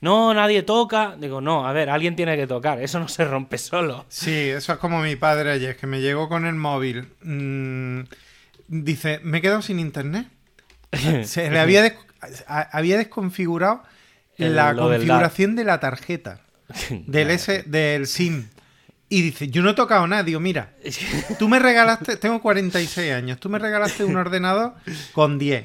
no, nadie toca. Digo, no, a ver, alguien tiene que tocar, eso no se rompe solo. Sí, eso es como mi padre ayer, que me llegó con el móvil. mm, dice, me he quedado sin internet. Se le había, des- había desconfigurado El- la configuración de la tarjeta, del, S, del SIM. Y dice, yo no he tocado nada. Digo, mira, tú me regalaste, tengo 46 años, tú me regalaste un ordenador con 10.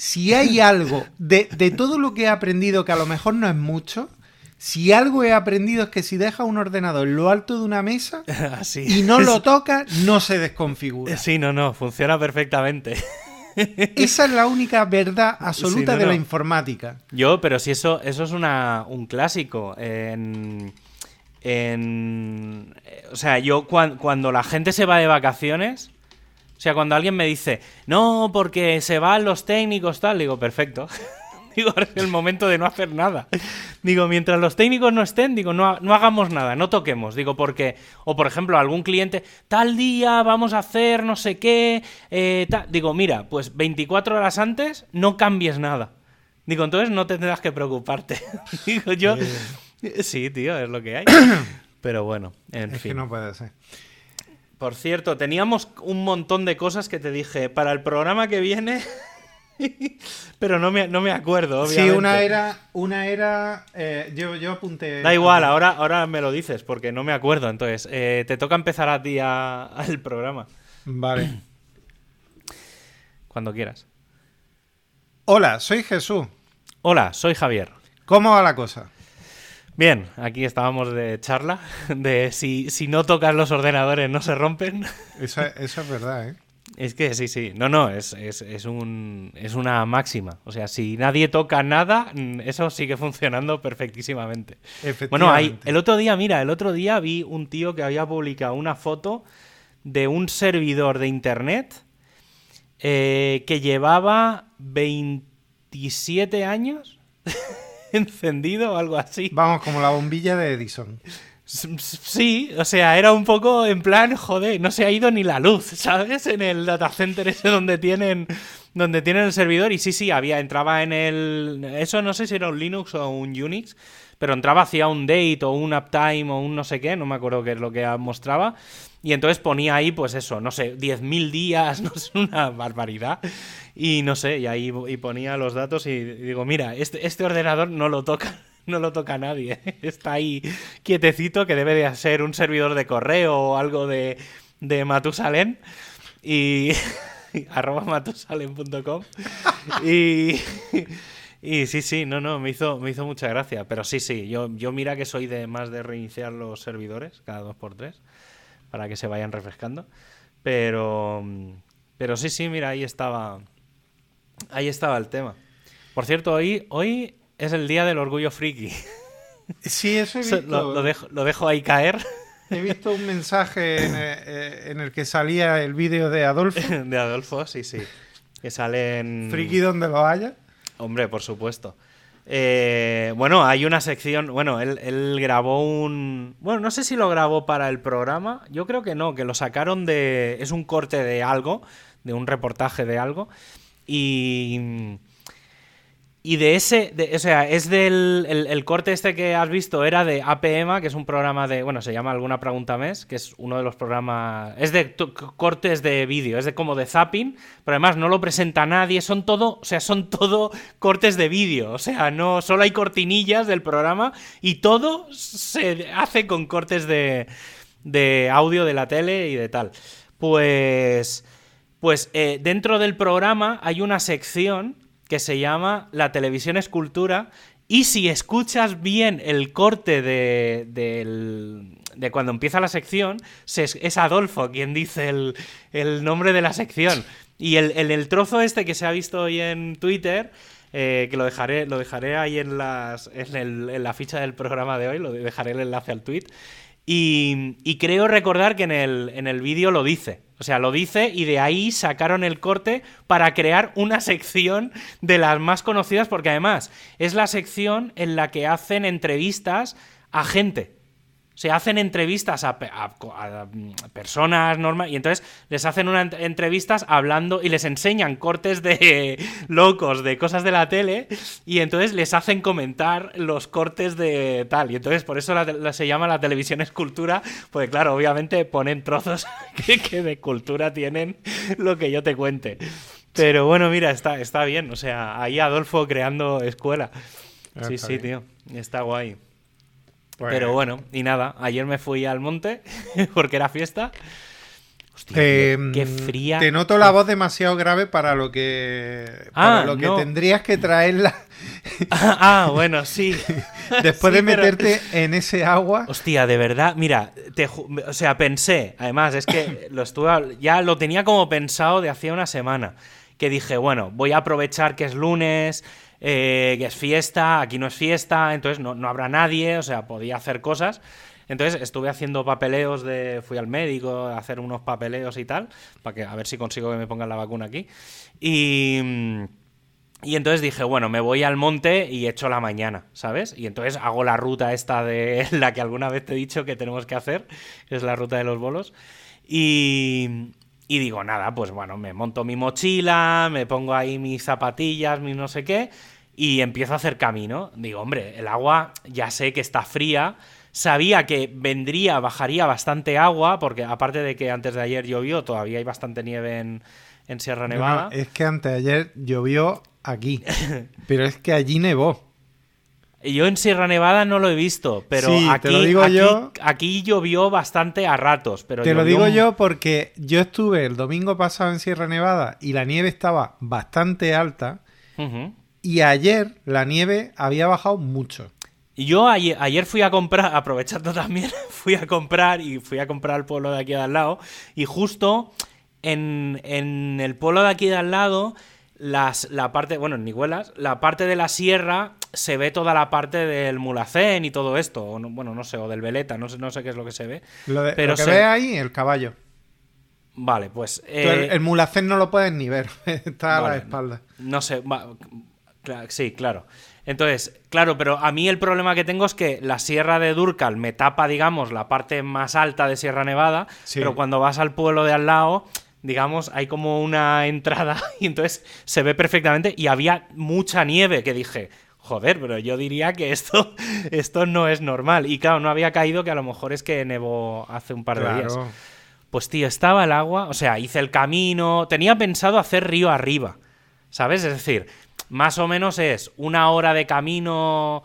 Si hay algo de, de todo lo que he aprendido, que a lo mejor no es mucho, si algo he aprendido es que si dejas un ordenador en lo alto de una mesa Así. y no lo tocas, no se desconfigura. Sí, no, no, funciona perfectamente. Esa es la única verdad absoluta Sí, no, de la no. informática. Yo, pero si eso, eso es una, un clásico. En, en- eh, o sea, yo cuan- cuando la gente se va de vacaciones, o sea, cuando alguien me dice, no, porque se van los técnicos, tal, digo, perfecto. digo, ahora es el momento de no hacer nada. Digo, mientras los técnicos no estén, digo, no, ha- no hagamos nada, no toquemos. Digo, porque, o por ejemplo, algún cliente, tal día vamos a hacer no sé qué, eh, ta-". digo, mira, pues 24 horas antes no cambies nada. Digo, entonces no tendrás que preocuparte. Digo, yo. Sí, tío, es lo que hay. Pero bueno, en Es fin. que no puede ser. Por cierto, teníamos un montón de cosas que te dije para el programa que viene. pero no me, no me acuerdo, obviamente. Sí, una era, una era, eh, yo, yo apunté. Da igual, ahora, ahora me lo dices porque no me acuerdo. Entonces, eh, te toca empezar a ti al programa. Vale. Cuando quieras. Hola, soy Jesús. Hola, soy Javier. ¿Cómo va la cosa? Bien, aquí estábamos de charla, de si, si no tocas los ordenadores no se rompen. Eso, eso es verdad, ¿eh? Es que sí, sí. No, no, es, es, es, un, es una máxima. O sea, si nadie toca nada, mm, eso sigue funcionando perfectísimamente. Bueno, hay, el otro día, mira, el otro día vi un tío que había publicado una foto de un servidor de internet eh, que llevaba 27 años encendido o algo así. Vamos, como la bombilla de Edison. Sí, o sea, era un poco en plan, joder, no se ha ido ni la luz, ¿sabes? En el data center ese donde tienen donde tienen el servidor y sí, sí, había entraba en el eso no sé si era un Linux o un Unix, pero entraba hacía un date o un uptime o un no sé qué, no me acuerdo qué es lo que mostraba. Y entonces ponía ahí, pues eso, no sé, 10.000 días, no sé, una barbaridad. Y no sé, y ahí y ponía los datos y digo, mira, este, este ordenador no lo toca, no lo toca nadie. Está ahí quietecito, que debe de ser un servidor de correo o algo de, de Matusalén. Y arroba matusalén.com. Y, y sí, sí, no, no, me hizo, me hizo mucha gracia. Pero sí, sí, yo, yo mira que soy de más de reiniciar los servidores cada dos por tres para que se vayan refrescando. Pero, pero sí, sí, mira, ahí estaba, ahí estaba el tema. Por cierto, hoy, hoy es el día del orgullo friki. Sí, eso he visto. Lo, lo dejo, lo dejo ahí caer He visto un mensaje en el, eh, en el que salía el vídeo de Adolfo. de Adolfo, sí, sí. Que salen... Friki donde lo haya. Hombre, por supuesto. Eh, bueno, hay una sección. Bueno, él, él grabó un. Bueno, no sé si lo grabó para el programa. Yo creo que no, que lo sacaron de. Es un corte de algo, de un reportaje de algo. Y. Y de ese, o sea, es del el, corte este que has visto era de APM, que es un programa de, bueno, se llama Alguna Pregunta Mes, que es uno de los programas, es de cortes de vídeo, es de como de zapping, pero además no lo presenta nadie, son todo, o sea, son todo cortes de vídeo, o sea, no, solo hay cortinillas del programa y todo se hace con cortes de, de audio de la tele y de tal. Pues, pues eh, dentro del programa hay una sección que se llama La televisión es cultura y si escuchas bien el corte de, del- de cuando empieza la sección, se- es Adolfo quien dice el, el nombre de la sección. Y el, el- trozo este que se ha visto hoy en Twitter, eh, que lo dejaré, lo dejaré ahí en, las, en, en la ficha del programa de hoy, lo dejaré el enlace al tweet. Y, y creo recordar que en el, en el vídeo lo dice. O sea, lo dice y de ahí sacaron el corte para crear una sección de las más conocidas porque además es la sección en la que hacen entrevistas a gente. Se hacen entrevistas a, mm, personas normales y entonces les hacen unas entrevistas hablando y les enseñan cortes de locos de cosas de la tele y entonces les hacen comentar los cortes de tal. Y entonces por eso se llama la televisión escultura porque claro obviamente ponen trozos que, de cultura tienen lo que yo te cuente. Pero bueno mira está está bien o sea ahí Adolfo creando escuela. Ah, sí sí tío está guay Pero bueno, y nada, ayer me fui al monte porque era fiesta. Hostia, qué fría. Te noto la voz demasiado grave para lo que, para ah, lo que tendrías que traerla. ah, bueno, sí. Después de meterte en ese agua. Hostia, de verdad, mira, o sea, pensé, además, es que lo estuve, ya lo tenía como pensado de hacía una semana. Que dije, bueno, voy a aprovechar que es lunes, eh, que es fiesta, aquí no es fiesta, entonces no, habrá nadie, o sea, podía hacer cosas. Entonces estuve haciendo papeleos de. Fui al médico a hacer unos papeleos y tal, para que a ver si consigo que me pongan la vacuna aquí. Y. Y entonces dije, bueno, me voy al monte y echo la mañana, ¿sabes? Y entonces hago la ruta esta de la que alguna vez te he dicho que tenemos que hacer, que es la ruta de los bolos. Y, y digo, nada, pues bueno, me monto mi mochila, me pongo ahí mis zapatillas, mis no sé qué, y empiezo a hacer camino. Digo, hombre, el agua ya sé que está fría. Sabía que vendría, bajaría bastante agua, porque aparte de que antes de ayer llovió, todavía hay bastante nieve en, Sierra Nevada. es que antes de ayer llovió aquí, pero es que allí nevó. Yo en Sierra Nevada no lo he visto, pero aquí, lo digo yo, aquí llovió bastante a ratos. Pero te lo digo yo porque yo estuve el domingo pasado en Sierra Nevada y la nieve estaba bastante alta. Y ayer la nieve había bajado mucho. Yo ayer, ayer, fui a comprar, aprovechando también, fui a comprar y fui a comprar el pueblo de aquí de al lado. Y justo en, en el pueblo de aquí de al lado las, la parte, bueno, en la parte de la sierra se ve toda la parte del mulacén y todo esto, o bueno, no sé, o del veleta, no sé, no sé qué es lo que se ve. Lo, pero que se... ve ahí, el caballo. Vale, pues... Eh, el, mulacén no lo puedes ni ver, está a la espalda. No sé, sí, claro. Entonces, claro, pero a mí el problema que tengo es que la sierra de Durcal me tapa, digamos, la parte más alta de Sierra Nevada, pero cuando vas al pueblo de al lado digamos, hay como una entrada y entonces se ve perfectamente y había mucha nieve que dije, joder, pero yo diría que esto, esto no es normal. Y claro, no había caído que a lo mejor es que nevó hace un par de días. Pues tío, estaba el agua, o sea, hice el camino, tenía pensado hacer río arriba, ¿sabes? Es decir, más o menos es una hora de camino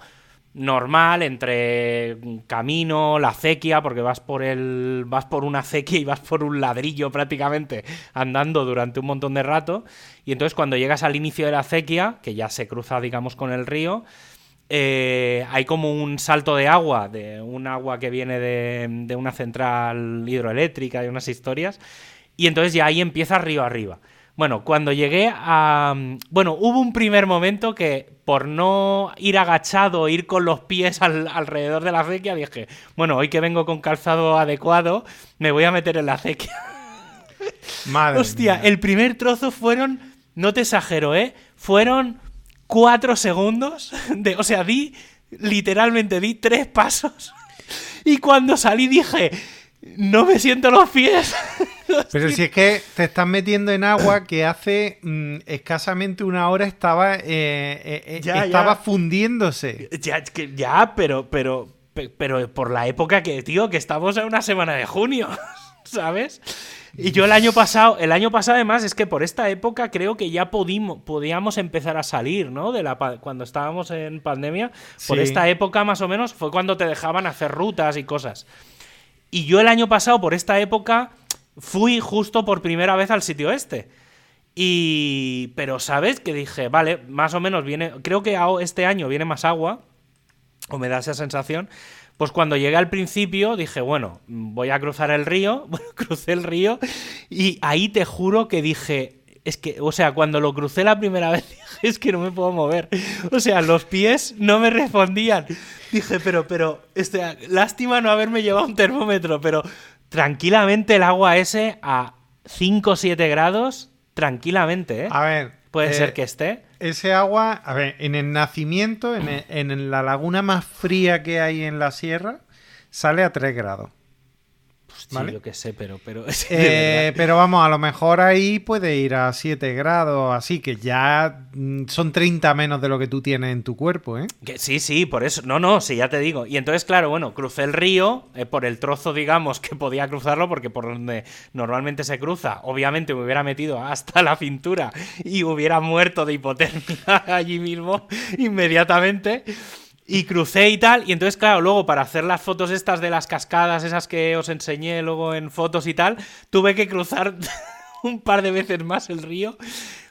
normal entre camino, la acequia, porque vas por el vas por una acequia y vas por un ladrillo prácticamente andando durante un montón de rato y entonces cuando llegas al inicio de la acequia, que ya se cruza digamos con el río, eh, hay como un salto de agua, de un agua que viene de, de una central hidroeléctrica y unas historias, y entonces ya ahí empieza río arriba. Bueno, cuando llegué a... Bueno, hubo un primer momento que por no ir agachado, ir con los pies alrededor de la acequia, dije, bueno, hoy que vengo con calzado adecuado, me voy a meter en la acequia. Madre Hostia, el primer trozo fueron, no te exagero, ¿eh? Fueron cuatro segundos, de, o sea, di, literalmente di tres pasos. Y cuando salí dije, no me siento los pies. Pero si es que te estás metiendo en agua que hace mm, escasamente una hora estaba, eh, eh, eh, estaba fundiéndose. Ya, ya, pero, pero, pero por la época que, tío, que estamos en una semana de junio, ¿sabes? Y yo el año pasado, el año pasado además es que por esta época creo que ya pudimos, podíamos empezar a salir, ¿no? De la cuando estábamos en pandemia, por esta época más o menos fue cuando te dejaban hacer rutas y cosas. Y yo el año pasado por esta época fui justo por primera vez al sitio este. Y. Pero, ¿sabes? Que dije, vale, más o menos viene. Creo que este año viene más agua. O me da esa sensación. Pues cuando llegué al principio dije, bueno, voy a cruzar el río. Bueno, crucé el río. Y ahí te juro que dije. Es que, o sea, cuando lo crucé la primera vez dije, es que no me puedo mover. O sea, los pies no me respondían. Dije, pero, pero, este, lástima no haberme llevado un termómetro, pero tranquilamente el agua ese a 5 o 7 grados, tranquilamente, ¿eh? A ver. Puede ser eh, que esté. Ese agua, a ver, en el nacimiento, en, la laguna más fría que hay en la sierra, sale a 3 grados. Sí, ¿Vale? yo qué sé, pero... pero Eh, pero vamos, a lo mejor ahí puede ir a 7 grados, así que ya mm, son 30 menos de lo que tú tienes en tu cuerpo, ¿eh? Que sí, sí, por eso. No, no, sí, ya te digo. Y entonces, claro, bueno, crucé el río eh, por el trozo, digamos, que podía cruzarlo, porque por donde normalmente se cruza, obviamente me hubiera metido hasta la cintura y hubiera muerto de hipotermia allí mismo inmediatamente. Y crucé y tal, y entonces, claro, luego para hacer las fotos estas de las cascadas, esas que os enseñé luego en fotos y tal, tuve que cruzar un par de veces más el río.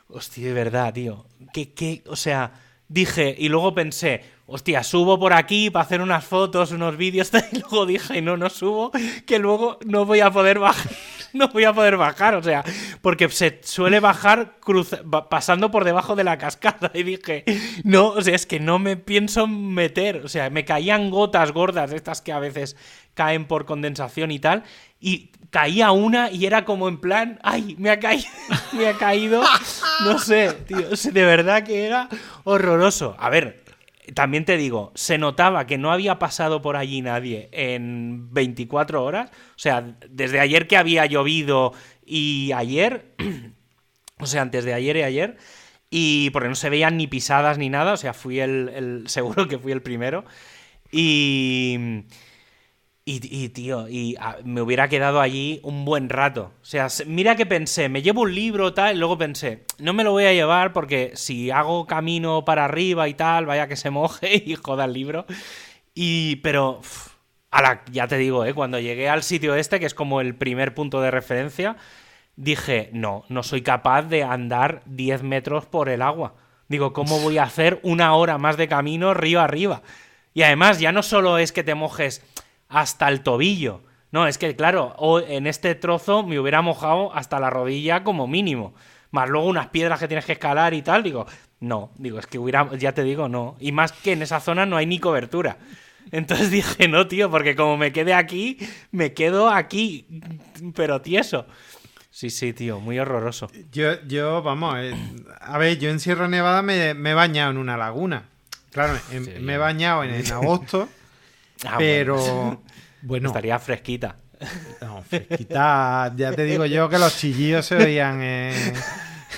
Hostia, de verdad, tío. Que, que, o sea, dije, y luego pensé, hostia, subo por aquí para hacer unas fotos, unos vídeos, y luego dije, no, no subo, que luego no voy a poder bajar. No voy a poder bajar, o sea, porque se suele bajar pasando por debajo de la cascada. Y dije, no, o sea, es que no me pienso meter. O sea, me caían gotas gordas, estas que a veces caen por condensación y tal. Y caía una y era como en plan, ay, me ha caído, me ha caído. No sé, tío, de verdad que era horroroso. A ver, también te digo, se notaba que no había pasado por allí nadie en 24 horas. O sea, desde ayer que había llovido y ayer, o sea, antes de ayer y ayer, y porque no se veían ni pisadas ni nada, o sea, fui el, el- seguro que fui el primero. Y... Y, tío, y ah, me hubiera quedado allí un buen rato. O sea, se- mira que pensé, me llevo un libro tal, y luego pensé, no me lo voy a llevar porque si hago camino para arriba y tal, vaya que se moje y joda el libro. Y, pero, uf, a la- ya te digo, ¿eh? cuando llegué al sitio este, que es como el primer punto de referencia, dije, no, no soy capaz de andar 10 metros por el agua. Digo, ¿cómo voy a hacer una hora más de camino río arriba? Y además, ya no solo es que te mojes hasta el tobillo. No, es que, claro, en este trozo me hubiera mojado hasta la rodilla como mínimo. Más luego unas piedras que tienes que escalar y tal. Digo, no, digo, es que hubiera, ya te digo, no. Y más que en esa zona no hay ni cobertura. Entonces dije, no, tío, porque como me quede aquí, me quedo aquí, pero tieso. Sí, sí, tío, muy horroroso. Yo, yo vamos, eh, a ver, yo en Sierra Nevada me, me he bañado en una laguna. Claro, en- Sí, me he bañado en, en agosto, Ah, pero bueno, bueno, estaría fresquita. no, fresquita, ya te digo yo que los chillillos se oían eh,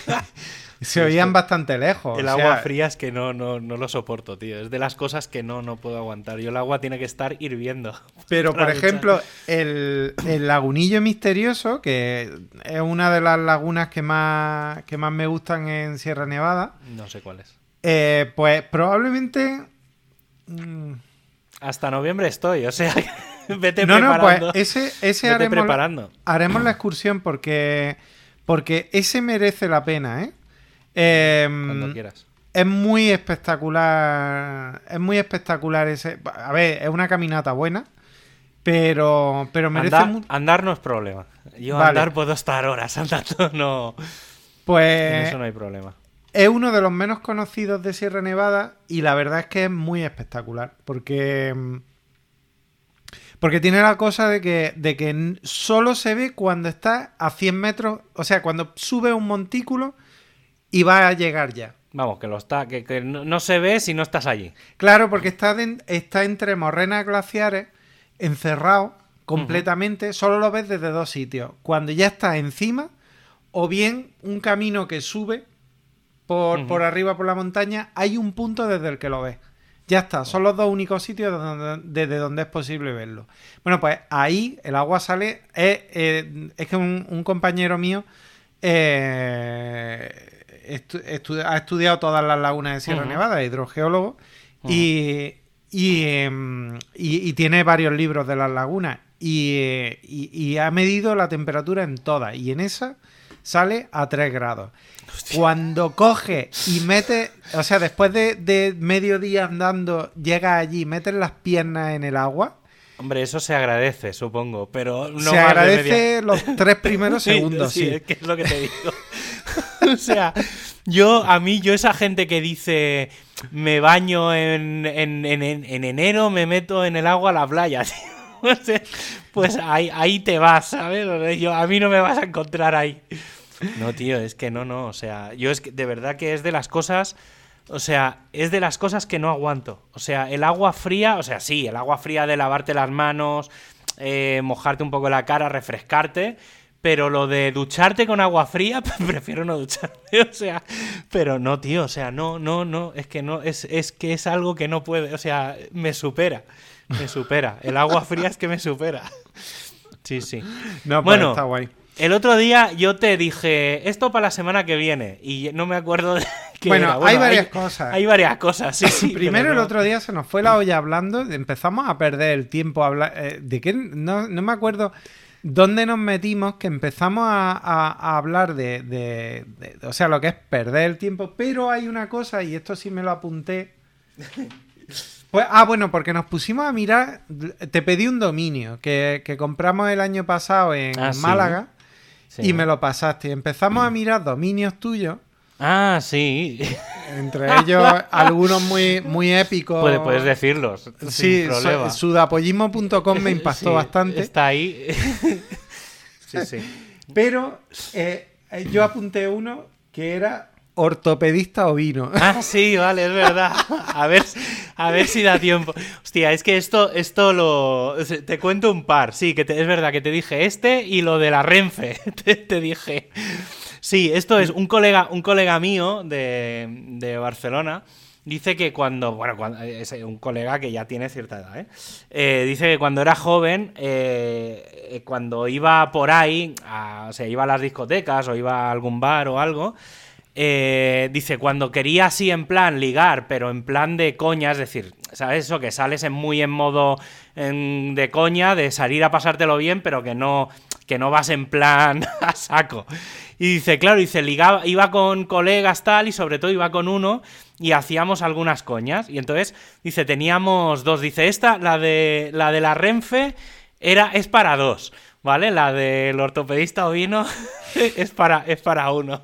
se oían bastante lejos. El o agua fría es que no, no, no lo soporto, tío. Es de las cosas que no, no puedo aguantar. Yo el agua tiene que estar hirviendo. Pero, por ejemplo, el, el lagunillo misterioso, que es una de las lagunas que más, que más me gustan en Sierra Nevada, No sé cuál es. eh, pues probablemente... mm, Hasta noviembre estoy, o sea, vete no, no, preparando. pues ese, ese vete haremos, preparando. haremos la excursión porque, porque ese merece la pena, ¿eh? Em, Cuando quieras. es muy espectacular. Es muy espectacular ese. A ver, es una caminata buena. Pero, pero merece Andar, andar no es problema. Yo Vale. andar puedo estar horas andando, no. En Pues eso no hay problema. Es uno de los menos conocidos de Sierra Nevada. Y la verdad es que es muy espectacular. Porque. mm, Porque tiene la cosa de que, de que solo se ve cuando está a 100 metros. O sea, cuando sube un montículo y va a llegar ya. Vamos, que lo está, que, que no, no se ve si no estás allí. Claro, porque está, está entre morrenas glaciares, encerrado completamente, solo lo ves desde dos sitios. Cuando ya está encima, o bien un camino que sube por, por arriba por la montaña, hay un punto desde el que lo ves. Ya está, son los dos únicos sitios donde- desde donde es posible verlo. Bueno, pues ahí el agua sale. Es, eh, es que un, un compañero mío eh, estu- estu- ha estudiado todas las lagunas de Sierra. Nevada, hidrogeólogo, y, y, em, y- y tiene varios libros de las lagunas. Eh, y ha medido la temperatura en todas. Y en esa sale a 3 grados. Cuando coge y mete, o sea, después de, de medio día andando, llega allí, metes las piernas en el agua, Hombre, eso se agradece, supongo, pero no se agradece los tres primeros Sí, segundos, sí. es que es lo que te digo. o sea, yo, a mí, yo esa gente que dice me baño en, en, en- en- en enero, me meto en el agua a la playa, tío. Pues ahí, ahí te vas, ¿sabes? Yo, a mí no me vas a encontrar ahí. No, tío, es que no, no. O sea, yo es que de verdad que es de las cosas O sea, es de las cosas que no aguanto. O sea, el agua fría, o sea, sí, el agua fría de lavarte las manos, eh, mojarte un poco la cara, refrescarte. Pero lo de ducharte con agua fría, prefiero no ducharme. O sea, pero no, tío. O sea, no, no, no. Es que no, es, es que es algo que no puede. O sea, me supera. Me supera. El agua fría es que me supera. Sí, sí. No, Bueno, está guay. El otro día yo te dije esto para la semana que viene y no me acuerdo de qué Bueno, era. hay varias cosas. Hay varias cosas, sí, sí. Primero el otro día se nos fue la olla hablando, empezamos a perder el tiempo habla- eh, de qué no, no me acuerdo dónde nos metimos que empezamos a, a- a hablar de, de- de- o sea, lo que es perder el tiempo, pero hay una cosa y esto sí me lo apunté. Pues, ah, bueno, porque nos pusimos a mirar, te pedí un dominio que, que compramos el año pasado en Ah. Málaga Sí. y me lo pasaste. Empezamos a mirar dominios tuyos. Ah, sí. Entre ellos algunos muy, muy épicos. Puedes, puedes decirlos. Sí, sin problema. su- sudapollismo.com me impactó Sí, bastante. Está ahí. sí, sí. Pero eh, yo apunté uno que era ortopedista ovino. Ah, sí, vale, es verdad. A ver, a ver si da tiempo. Hostia, es que esto, esto lo. Te cuento un par. Sí, que te- es verdad que te dije este y lo de la Renfe. Te, te dije. Sí, esto es un colega, un colega mío de, de Barcelona. Dice que cuando, bueno, cuando, es un colega que ya tiene cierta edad, ¿eh? Eh, dice que cuando era joven, eh, eh, cuando iba por ahí, a- o sea, iba a las discotecas o iba a algún bar o algo, eh, dice, cuando quería así en plan ligar, pero en plan de coña, es decir, ¿sabes eso? Que sales en muy en modo de coña, de salir a pasártelo bien, pero que no, que no vas en plan a saco. Y dice, claro, dice, ligaba, iba con colegas tal, y sobre todo iba con uno, y hacíamos algunas coñas. Y entonces, dice, teníamos dos. Dice, esta, la de la, de la Renfe, era, es para dos. ¿Vale? La del ortopedista ovino es para, es para uno.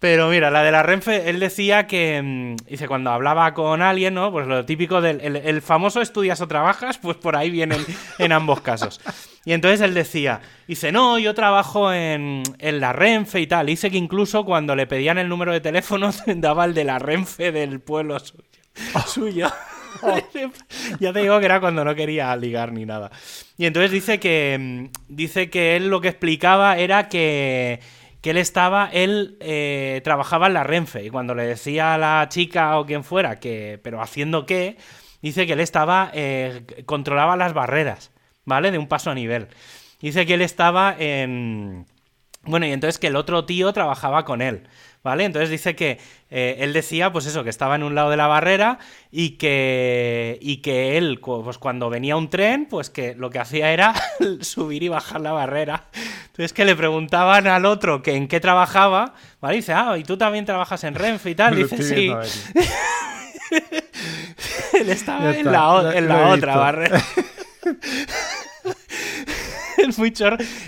Pero mira, la de la Renfe, él decía que, mm, dice, cuando hablaba con alguien, ¿no? Pues lo típico del el, el famoso estudias o trabajas, pues por ahí vienen en ambos casos. Y entonces él decía, dice, no, yo trabajo en, en la Renfe y tal. Dice que incluso cuando le pedían el número de teléfono, daba el de la Renfe del pueblo suyo. suyo. ya te digo que era cuando no quería ligar ni nada. Y entonces dice que, mm, dice que él lo que explicaba era que que él estaba, él eh, trabajaba en la Renfe y cuando le decía a la chica o quien fuera que, pero haciendo qué, dice que él estaba, eh, controlaba las barreras, ¿vale? De un paso a nivel. Dice que él estaba en... Bueno, y entonces que el otro tío trabajaba con él, ¿vale? Entonces dice que eh, él decía, pues eso, que estaba en un lado de la barrera y que, y que él, pues cuando venía un tren, pues que lo que hacía era subir y bajar la barrera. Entonces que le preguntaban al otro que en qué trabajaba, ¿vale? Y dice, ah, ¿y tú también trabajas en Renfe y tal? Dice, sí. Él estaba en la, en la otra barrera. es muy.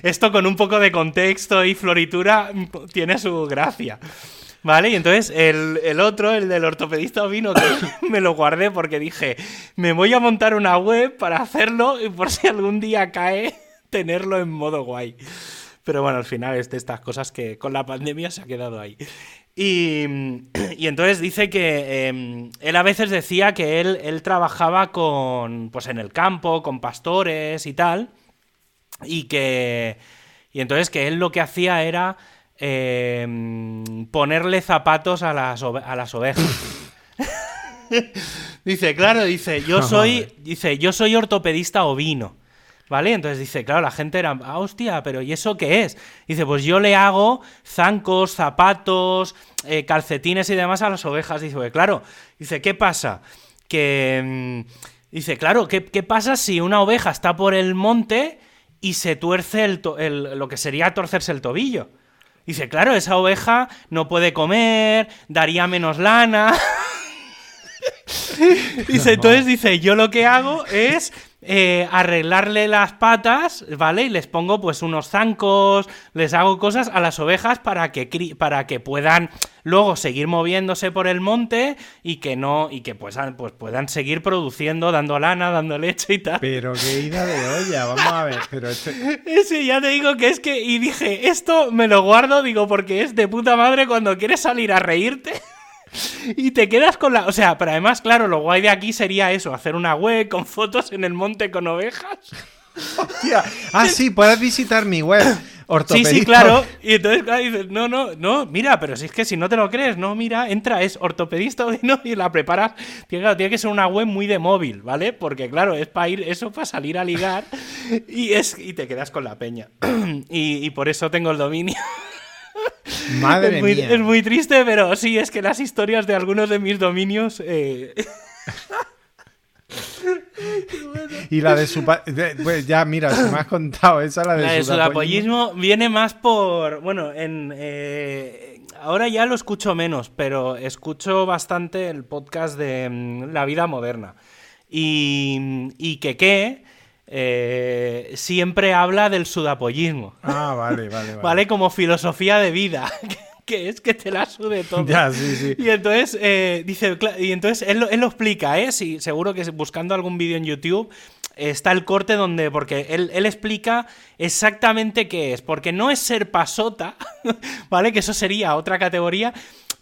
Esto con un poco de contexto y floritura tiene su gracia. ¿Vale? Y entonces el, el otro, el del ortopedista ovino, que me lo guardé porque dije, me voy a montar una web para hacerlo y por si algún día cae, tenerlo en modo guay. Pero bueno, al final es de estas cosas que con la pandemia se ha quedado ahí. Y, y entonces dice que eh, él a veces decía que él, él trabajaba con, pues en el campo, con pastores y tal, y que, y entonces que él lo que hacía era eh, ponerle zapatos a las, a las ovejas. dice, claro, dice, yo soy, dice, yo soy ortopedista ovino. ¿Vale? Entonces dice, claro, la gente era, ah, hostia, pero ¿y eso qué es? Dice, pues yo le hago zancos, zapatos, eh, calcetines y demás a las ovejas. Dice, pues claro, dice, ¿qué pasa? Que, mm, dice, claro, ¿qué, qué pasa si una oveja está por el monte y se tuerce el to- el- lo que sería torcerse el tobillo? Dice, claro, esa oveja no puede comer, daría menos lana. dice, entonces dice, yo lo que hago es eh, arreglarle las patas, ¿vale? Y les pongo pues unos zancos, les hago cosas a las ovejas para que, cri- para que puedan luego seguir moviéndose por el monte y que no, y que pues, pues puedan seguir produciendo, dando lana, dando leche y tal. Pero qué ida de olla, vamos a ver. Pero este- Ese ya te digo que es que. Y dije, esto me lo guardo, digo, porque es de puta madre cuando quieres salir a reírte. Y te quedas con la. O sea, pero además, claro, lo guay de aquí sería eso: hacer una web con fotos en el monte con ovejas. Hostia. Ah, sí, puedes visitar mi web. Sí, sí, claro. Y entonces claro, dices, no, no, no, mira, pero si es que si no te lo crees, no, mira, entra, es ortopedista no, y la preparas. Tiene, tiene que ser una web muy de móvil, ¿vale? Porque claro, es para ir, eso para salir a ligar y, es, y te quedas con la peña. y, por eso tengo el dominio. Madre es muy, mía. Es muy triste, pero sí, es que las historias de algunos de mis dominios. Eh... y la de su pues ya mira se me has contado esa la de, la de sudapollismo viene más por bueno en eh, ahora ya lo escucho menos pero escucho bastante el podcast de mm, la vida moderna y, y que qué eh, siempre habla del sudapollismo. Ah, vale, vale, vale. Vale, como filosofía de vida. que es que te la sude todo. Ya, sí, sí. Y entonces, eh, dice, y entonces él, él, lo explica, ¿eh? Sí, seguro que buscando algún vídeo en YouTube está el corte donde, porque él, él, explica exactamente qué es, porque no es ser pasota, ¿vale? Que eso sería otra categoría,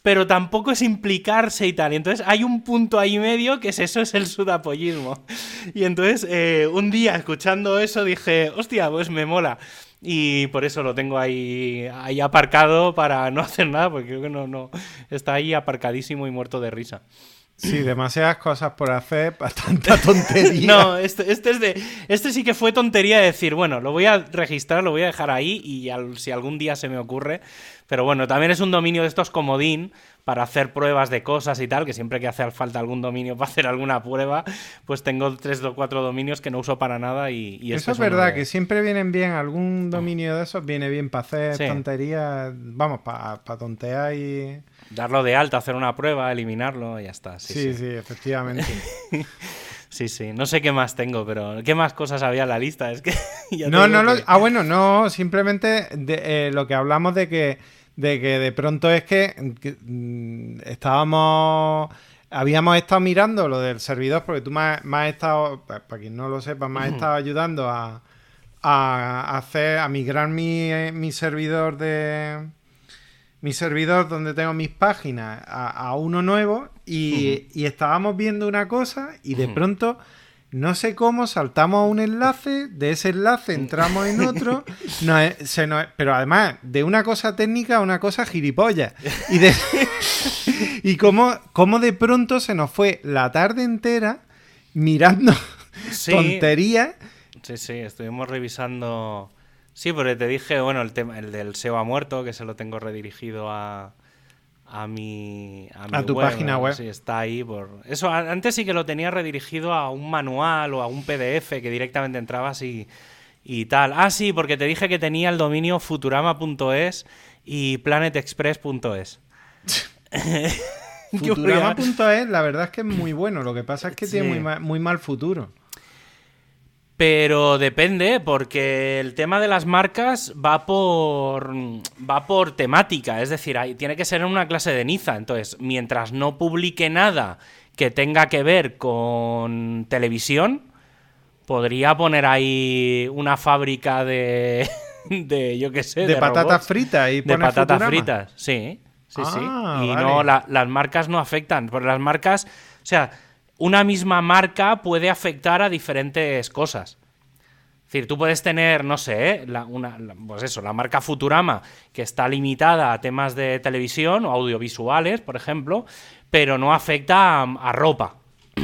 pero tampoco es implicarse y tal. Y entonces hay un punto ahí medio que es eso, es el sudapollismo. Y entonces, eh, un día escuchando eso dije, hostia, pues me mola. Y por eso lo tengo ahí, ahí aparcado para no hacer nada, porque creo que no, no. Está ahí aparcadísimo y muerto de risa. Sí, demasiadas cosas por hacer, tanta tontería. no, este, este, es de. Este sí que fue tontería de decir, bueno, lo voy a registrar, lo voy a dejar ahí y si algún día se me ocurre. Pero bueno, también es un dominio de estos comodín para hacer pruebas de cosas y tal, que siempre que hace falta algún dominio para hacer alguna prueba, pues tengo tres o cuatro dominios que no uso para nada y, y Eso es verdad, que siempre vienen bien, algún dominio de esos viene bien para hacer tonterías, vamos, para tontear y... Darlo de alta, hacer una prueba, eliminarlo y ya está. Sí, sí, efectivamente. Sí, sí, no sé qué más tengo, pero ¿qué más cosas había en la lista? Es que no, no, ah, bueno, no, simplemente eh, lo que hablamos de que de que de pronto es que, mm, estábamos habíamos estado mirando lo del servidor porque tú me has, estado, para quien no lo sepa, me has estado ayudando a, a, hacer, a migrar mi, mi, servidor de mi servidor donde tengo mis páginas a, uno nuevo y, y, estábamos viendo una cosa y de pronto no sé cómo saltamos a un enlace, de ese enlace entramos en otro, se pero además de una cosa técnica a una cosa gilipollas. Y, de, y cómo, cómo, de pronto se nos fue la tarde entera mirando tonterías. Sí, sí, estuvimos revisando... Sí, porque te dije, bueno, el tema, el del SEO ha muerto, que se lo tengo redirigido a, a mi, a, tu página web. Sí, está ahí por eso. Antes sí que lo tenía redirigido a un manual o a un PDF que directamente entrabas y, y tal. Ah, sí, porque te dije que tenía el dominio futurama.es y planetexpress.es. Futurama.es, la verdad es que es muy bueno. Lo que pasa es que tiene muy muy mal futuro. Pero depende, porque el tema de las marcas va por va por temática, es decir, tiene que ser en una clase de Niza. Entonces, mientras no publique nada que tenga que ver con televisión, podría poner ahí una fábrica de, de yo qué sé, de, patatas fritas y de patatas fritas, sí, sí, sí. Ah, y no las marcas no afectan, porque las marcas, o sea una misma marca puede afectar a diferentes cosas. Es decir, tú puedes tener, no sé, la, una, pues eso, la marca Futurama, que está limitada a temas de televisión o audiovisuales, por ejemplo, pero no afecta a, ropa.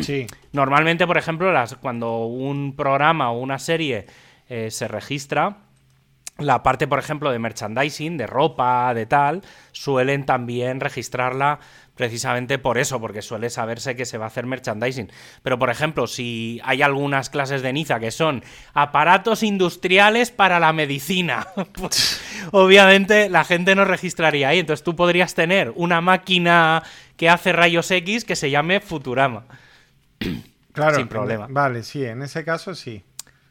Sí. Normalmente, por ejemplo, las, cuando un programa o una serie eh, se registra, la parte, por ejemplo, de merchandising, de ropa, de tal, suelen también registrarla precisamente por eso, porque suele saberse que se va a hacer merchandising. Pero, por ejemplo, si hay algunas clases de Niza que son aparatos industriales para la medicina, pues, obviamente la gente no registraría ahí. Entonces tú podrías tener una máquina que hace rayos X que se llame Futurama. Claro, sin problema. Vale, sí, en ese caso sí.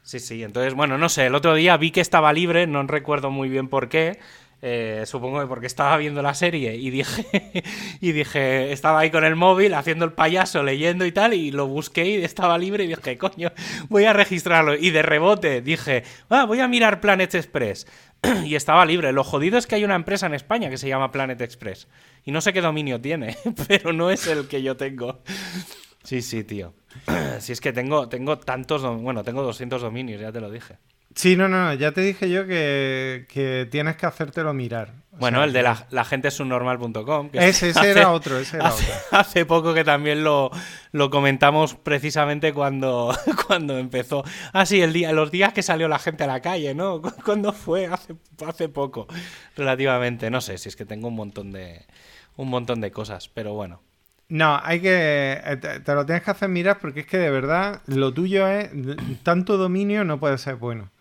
Sí, sí, entonces, bueno, no sé, el otro día vi que estaba libre, no recuerdo muy bien por qué, Eh, supongo que porque estaba viendo la serie y dije, y dije, estaba ahí con el móvil haciendo el payaso, leyendo y tal, y lo busqué y estaba libre y dije, coño, voy a registrarlo. Y de rebote dije, ah, voy a mirar Planet Express. y estaba libre. Lo jodido es que hay una empresa en España que se llama Planet Express. Y no sé qué dominio tiene, pero no es el que yo tengo. Sí, sí, tío. Si es que tengo, tengo tantos, bueno, tengo 200 dominios, ya te lo dije. Sí, no, no, ya te dije yo que, que tienes que hacértelo mirar. O Bueno, sea, el de la, la gente subnormal.com. que Ese, ese hace- era otro, ese era hace, otro. hace poco que también lo, lo comentamos precisamente cuando, cuando empezó. Ah, sí, el día, los días que salió la gente a la calle, ¿no? ¿Cu- ¿Cuándo fue? Hace, hace poco, relativamente. No sé, si es que tengo un montón de un montón de cosas, pero bueno. No, hay que. eh, Te, te lo tienes que hacer mirar porque es que de verdad lo tuyo es. Tanto dominio no puede ser bueno.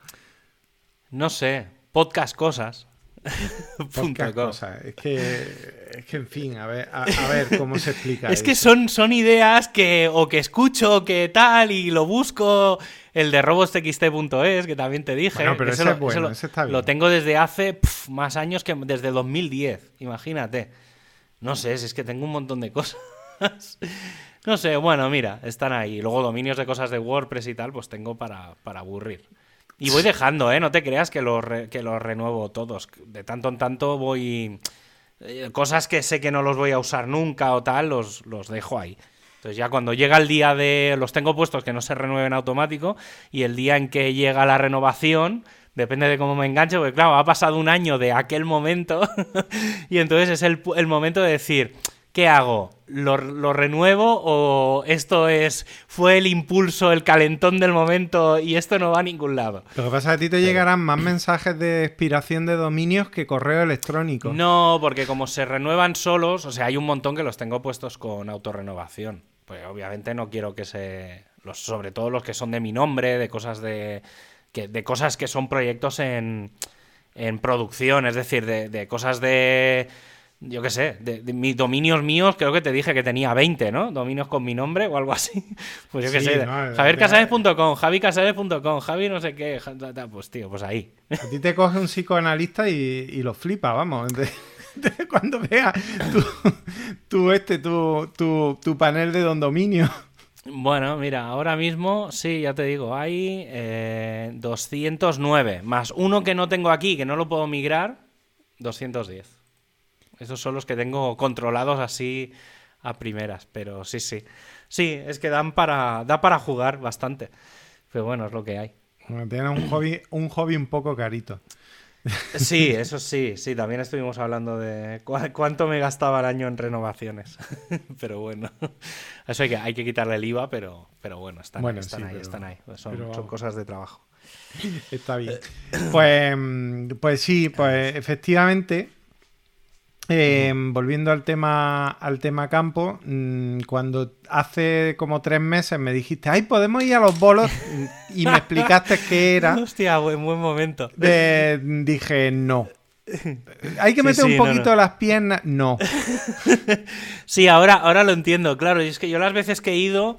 No sé, podcast cosas. Podcast cosas. Es que. Es que, en fin, a ver, a, a ver cómo se explica. Es que son, son ideas que o que escucho o que tal y lo busco. El de robotxt.es, que también te dije. Bueno, pero ese ese lo- es bueno, ese está bien. lo tengo desde hace pf, más años que desde 2010. Imagínate. No sé, si es que tengo un montón de cosas. no sé, bueno, mira, están ahí. Luego dominios de cosas de WordPress y tal, pues tengo para, para aburrir. Y voy dejando, ¿eh? No te creas que los, que renuevo todos. De tanto en tanto voy... eh, Cosas que sé que no los voy a usar nunca o tal, los, los dejo ahí. Entonces ya cuando llega el día de... Los tengo puestos que no se renueven automático y el día en que llega la renovación, depende de cómo me enganche, porque claro, ha pasado un año de aquel momento y entonces es el, el momento de decir, ¿qué hago? ¿Lo, lo renuevo o esto es fue el impulso, el calentón del momento y esto no va a ningún lado? Lo que pasa es que a ti te llegarán más mensajes de expiración de dominios que correo electrónico. No, porque como se renuevan solos, o sea, hay un montón que los tengo puestos con autorrenovación. Pues obviamente no quiero que se. Los, sobre todo los que son de mi nombre, de cosas de. Que, de cosas que son proyectos en, en producción, es decir, de, de cosas de. Yo qué sé, de, de mis dominios míos, creo que te dije que tenía 20, ¿no? Dominios con mi nombre o algo así. Pues yo qué Sí, sé. no, javiercasares.com, javicasares.com, Javi no sé qué. Pues tío, pues ahí. A ti te coge un psicoanalista y, y lo flipa, vamos. Cuando vea tu, tu este, tu, tu, tu panel de don dominio. Bueno, mira, ahora mismo, sí, ya te digo, hay eh, 209, más uno que no tengo aquí, que no lo puedo migrar, 210. Esos son los que tengo controlados así a primeras, pero sí, sí. Sí, es que dan para, da para jugar bastante. Pero bueno, es lo que hay. Bueno, Tienes un hobby, un hobby un poco carito. Sí, eso sí, sí, también estuvimos hablando de cuánto me gastaba el año en renovaciones. pero bueno, eso hay que, hay que quitarle el IVA, pero, pero bueno, están Bueno, ahí, están sí, ahí, pero- están ahí. Son, pero son cosas de trabajo. Está bien. Pues, mm, pues sí, pues efectivamente. Eh, volviendo al tema al tema campo, mm, cuando hace como tres meses me dijiste, ay, podemos ir a los bolos y me explicaste qué era, Hostia, buen, buen momento. eh, dije no. Hay que meter sí, un no, poquito no. las piernas, no. Sí, ahora, ahora lo entiendo, claro. Y es que yo las veces que he ido,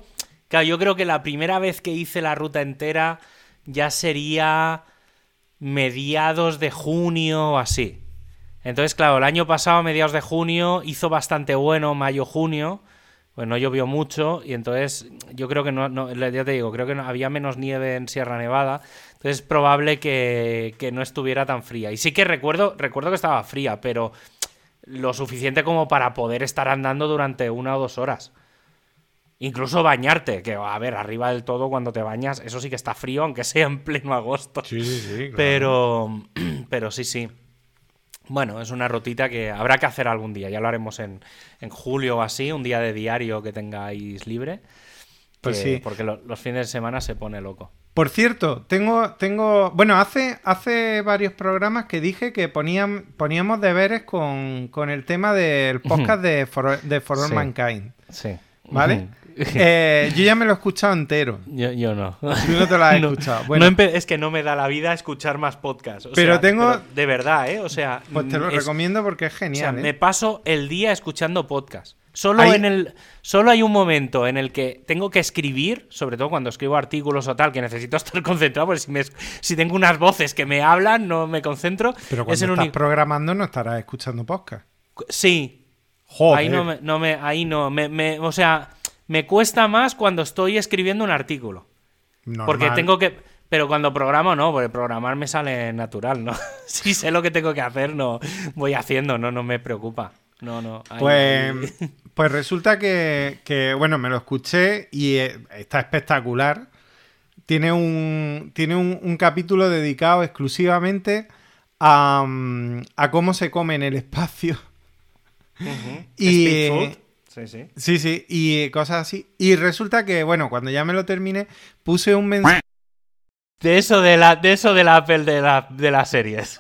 claro, yo creo que la primera vez que hice la ruta entera ya sería mediados de junio o así. Entonces, claro, el año pasado, a mediados de junio, hizo bastante bueno, mayo-junio. Pues no llovió mucho y entonces yo creo que no, no- ya te digo, creo que no, había menos nieve en Sierra Nevada. Entonces es probable que, que no estuviera tan fría. Y sí que recuerdo, recuerdo que estaba fría, pero lo suficiente como para poder estar andando durante una o dos horas. Incluso bañarte, que a ver, arriba del todo cuando te bañas, eso sí que está frío, aunque sea en pleno agosto. Sí, sí, sí. claro. Pero, pero sí, sí. Bueno, es una rutita que habrá que hacer algún día. Ya lo haremos en, en julio o así, un día de diario que tengáis libre. Pues que- sí. Porque lo- los fines de semana se pone loco. Por cierto, tengo, tengo, bueno, hace, hace varios programas que dije que ponían, poníamos deberes con, con el tema del podcast de For, de For All Sí. Mankind, Sí. ¿vale? Eh, yo ya me lo he escuchado entero. Yo, yo no. Tú no te lo has No, escuchado. Bueno, es que no me da la vida escuchar más podcasts. o Pero sea, tengo- pero de verdad, ¿eh? O sea, pues te lo es- recomiendo porque es o sea, genial. ¿eh? me paso el día escuchando podcasts. Solo, Hay- en el, solo hay un momento en el que tengo que escribir, sobre todo cuando escribo artículos o tal, que necesito estar concentrado, porque si, me, si tengo unas voces que me hablan, no me concentro. Pero es cuando el estás único- programando no estarás escuchando podcast. Sí, Joder. ahí no me, no me- ahí no, me, me- o sea, me cuesta más cuando estoy escribiendo un artículo. Normal. Porque tengo que. Pero cuando programo, no, porque programar me sale natural, ¿no? si sé lo que tengo que hacer, no voy haciendo, no, no me preocupa. No, no. Pues, pues resulta que, que, bueno, me lo escuché y eh, está espectacular. Tiene un, tiene un, un capítulo dedicado exclusivamente a, mm, a cómo se come en el espacio. Y, Speed food. Sí, sí. Sí, sí, y cosas así. Y resulta que, bueno, cuando ya me lo terminé, puse un mensaje. De eso de la, de eso de la Apple de, la, de las series.